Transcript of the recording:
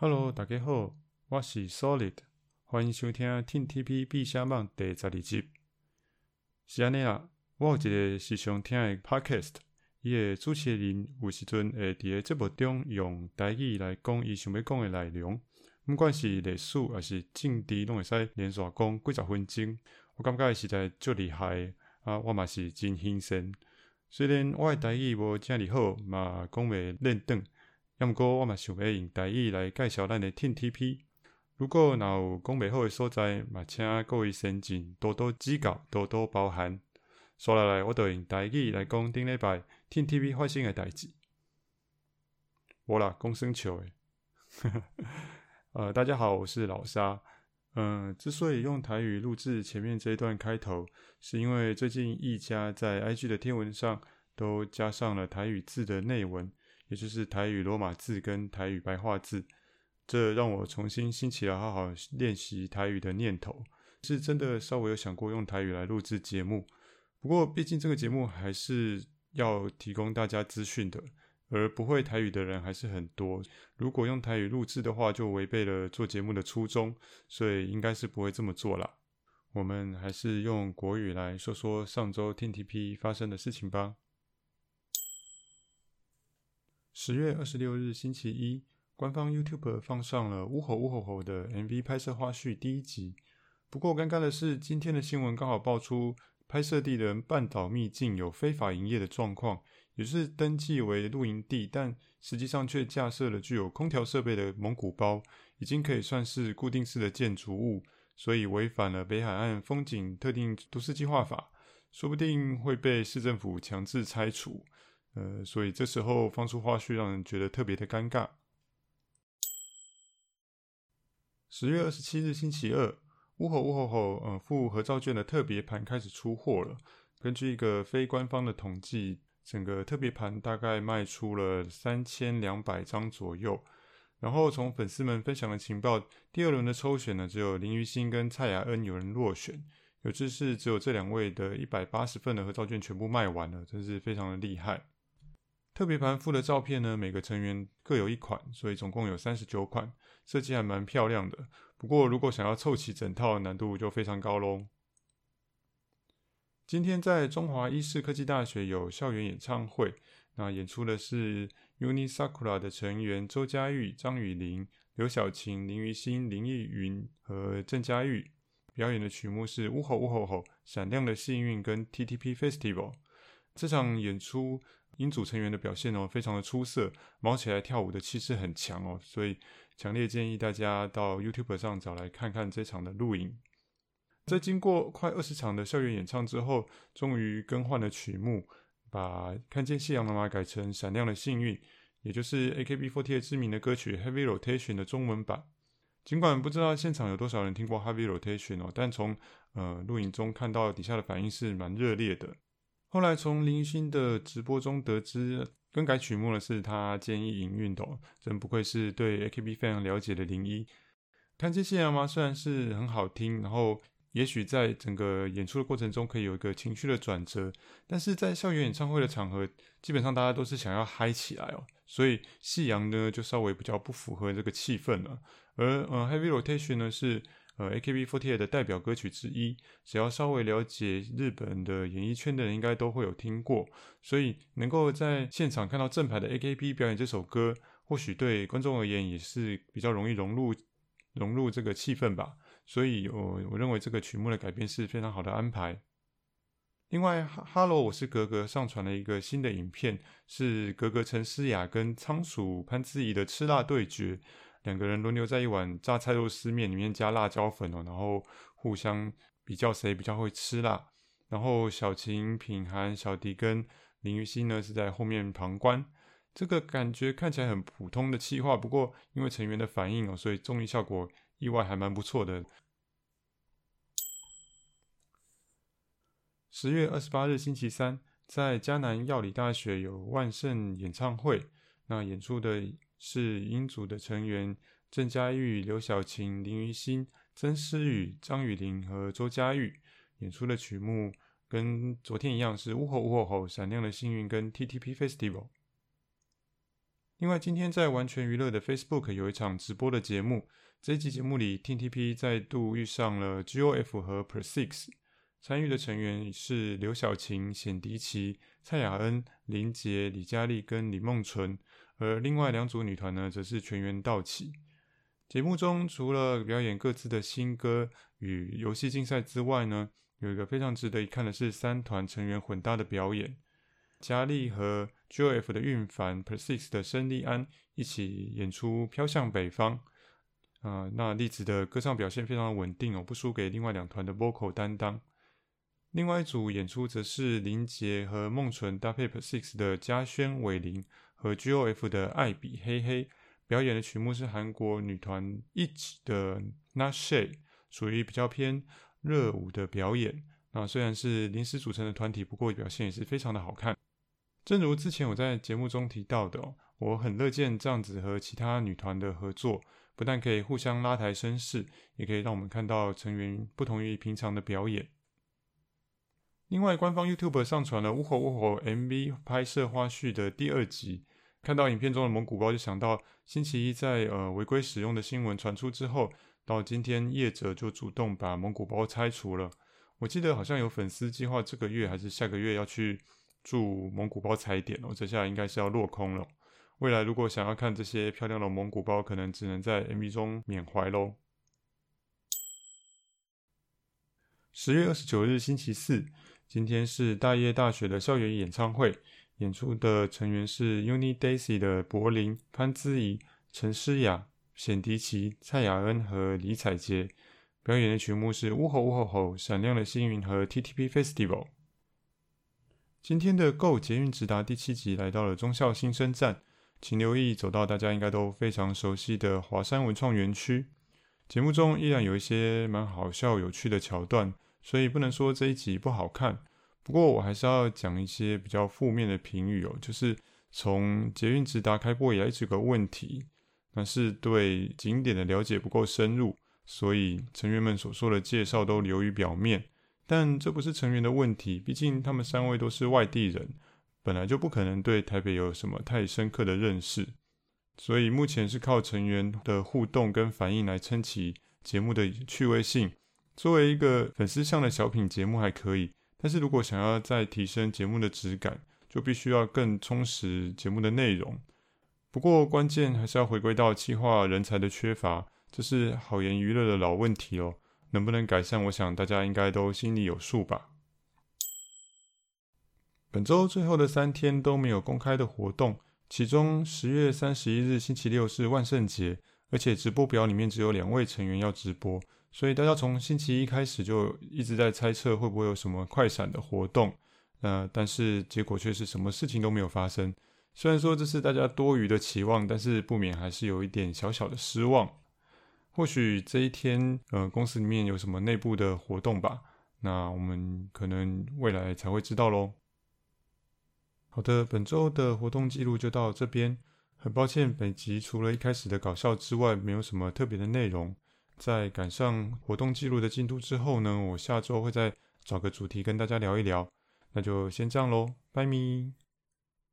Hello，大家好，我是 Solid，欢迎收听 Team TP 必写网第十二集。是安尼啊，我有一个时常听的 Podcast，伊的主持人有时阵会伫个节目中用台语来讲伊想要讲的内容，不管是历史还是政治，拢会使连续讲几十分钟。我感觉实在足厉害啊！我嘛是真兴奋。虽然我的台语无正哩好，嘛讲袂练转，要要过我嘛想要用台语来介绍咱的 TNTP。如果若有讲袂好的所在，嘛请各位先进多多指教，多多包涵。说来来，我就用台语来讲顶礼拜 Team TP 发生的代志。无啦，讲生笑诶。呃，大家好，我是老沙。嗯，之所以用台语录制前面这一段开头，是因为最近一家在 IG 的贴文上都加上了台语字的内文，也就是台语罗马字跟台语白话字，这让我重新兴起了好好练习台语的念头，是真的稍微有想过用台语来录制节目。不过，毕竟这个节目还是要提供大家资讯的。而不会台语的人还是很多，如果用台语录制的话，就违背了做节目的初衷，所以应该是不会这么做啦。我们还是用国语来说说上周 TTP 发生的事情吧。十月二十六日星期一，官方 YouTube 放上了《乌吼乌吼吼》的 MV 拍摄花絮第一集。不过尴尬的是，今天的新闻刚好爆出拍摄地的半岛秘境有非法营业的状况。也是登记为露营地，但实际上却架设了具有空调设备的蒙古包，已经可以算是固定式的建筑物，所以违反了北海岸风景特定都市计划法，说不定会被市政府强制拆除。呃，所以这时候放出花絮，让人觉得特别的尴尬。十月二十七日星期二，呜吼呜吼吼，呃，附合照券的特别盘开始出货了。根据一个非官方的统计。整个特别盘大概卖出了三千两百张左右，然后从粉丝们分享的情报，第二轮的抽选呢，只有林于星跟蔡雅恩有人落选，有志是只有这两位的一百八十份的合照券全部卖完了，真是非常的厉害。特别盘附的照片呢，每个成员各有一款，所以总共有三十九款，设计还蛮漂亮的。不过如果想要凑齐整套，难度就非常高喽。今天在中华医事科技大学有校园演唱会，那演出的是 UNISAKURA 的成员周佳玉、张雨玲、刘晓晴、林于欣、林奕云和郑佳玉。表演的曲目是《呜吼呜吼吼》、闪亮的幸运跟 TTP Festival。这场演出音组成员的表现哦，非常的出色，毛起来跳舞的气势很强哦，所以强烈建议大家到 YouTube 上找来看看这场的录影。在经过快二十场的校园演唱之后，终于更换了曲目，把《看见夕阳了吗》改成《闪亮的幸运》，也就是 AKB48 知名的歌曲《Heavy Rotation》的中文版。尽管不知道现场有多少人听过《Heavy Rotation》哦，但从呃录影中看到底下的反应是蛮热烈的。后来从林星的直播中得知，更改曲目的是他建议营运的，真不愧是对 AKB 非常了解的林一。《看见夕阳吗》虽然是很好听，然后。也许在整个演出的过程中可以有一个情绪的转折，但是在校园演唱会的场合，基本上大家都是想要嗨起来哦，所以夕阳呢就稍微比较不符合这个气氛了。而呃，Heavy Rotation 呢是呃 AKB48 的代表歌曲之一，只要稍微了解日本的演艺圈的人应该都会有听过，所以能够在现场看到正牌的 AKB 表演这首歌，或许对观众而言也是比较容易融入融入这个气氛吧。所以，我我认为这个曲目的改编是非常好的安排。另外，哈哈喽，我是格格上传了一个新的影片，是格格陈诗雅跟仓鼠潘姿怡的吃辣对决，两个人轮流在一碗榨菜肉丝面里面加辣椒粉哦，然后互相比较谁比较会吃辣。然后小晴、品涵、小迪跟林于欣呢是在后面旁观。这个感觉看起来很普通的气话，不过因为成员的反应哦，所以综艺效果。意外还蛮不错的。十月二十八日星期三，在嘉南药理大学有万圣演唱会。那演出的是音组的成员郑嘉玉、刘晓晴、林于欣、曾诗雨、张雨玲和周佳玉。演出的曲目跟昨天一样，是乌吼乌吼吼、闪亮的幸运跟 TTP Festival。另外，今天在完全娱乐的 Facebook 有一场直播的节目，这一集节目里 TTP 再度遇上了 GOF 和 PERSIX，参与的成员是刘晓晴、显迪奇、蔡雅恩、林杰、李佳丽跟李梦纯，而另外两组女团呢，则是全员到齐。节目中除了表演各自的新歌与游戏竞赛之外呢，有一个非常值得一看的是三团成员混搭的表演。佳丽和 GOF 的韵帆，PERSIX 的申利安一起演出《飘向北方》。啊、那丽子的歌唱表现非常的稳定哦，不输给另外两团的 vocal 担当。另外一组演出则是林杰和梦纯搭配 PERSIX 的嘉轩伟林和 GOF 的艾比黑黑。表演的曲目是韩国女团一起的 Not Shay，属于比较偏热舞的表演。那虽然是临时组成的团体，不过表现也是非常的好看。正如之前我在节目中提到的，我很乐见这样子和其他女团的合作，不但可以互相拉抬声势，也可以让我们看到成员不同于平常的表演。另外，官方 YouTube 上传了《乌吼乌吼》MV 拍摄花絮的第二集。看到影片中的蒙古包，就想到星期一在呃违规使用的新闻传出之后，到今天业者就主动把蒙古包拆除了。我记得好像有粉丝计划这个月还是下个月要去住蒙古包踩点哦，这下应该是要落空了。未来如果想要看这些漂亮的蒙古包，可能只能在 MV 中缅怀喽。十月二十九日星期四，今天是大叶大学的校园演唱会。演出的成员是 UNI-DAISY 的柏林、潘姿怡、陈诗雅、显迪奇、蔡雅恩和李彩洁。表演的曲目是《呜吼呜吼吼》、《闪亮的星云》和 TTP Festival。今天的 GO 捷运直达第七集来到了中校新生站，请留意走到大家应该都非常熟悉的华山文创园区。节目中依然有一些蛮好笑、有趣的桥段，所以不能说这一集不好看。不过我还是要讲一些比较负面的评语哦，就是从捷运直达开播以来一直有个问题，那是对景点的了解不够深入，所以成员们所说的介绍都流于表面。但这不是成员的问题，毕竟他们三位都是外地人，本来就不可能对台北有什么太深刻的认识，所以目前是靠成员的互动跟反应来撑起节目的趣味性。作为一个粉丝向的小品节目还可以。但是如果想要再提升节目的质感，就必须要更充实节目的内容。不过关键还是要回归到企划人才的缺乏，这是好言娱乐的老问题哦。能不能改善？我想大家应该都心里有数吧。本周最后的三天都没有公开的活动，其中十月三十一日星期六是万圣节，而且直播表里面只有两位成员要直播。所以大家从星期一开始就一直在猜测会不会有什么快闪的活动，呃，但是结果却是什么事情都没有发生。虽然说这是大家多余的期望，但是不免还是有一点小小的失望。或许这一天，呃，公司里面有什么内部的活动吧？那我们可能未来才会知道喽。好的，本周的活动记录就到这边。很抱歉，本集除了一开始的搞笑之外，没有什么特别的内容。在赶上活动记录的进度之后呢，我下周会再找个主题跟大家聊一聊。那就先这样喽，拜咪。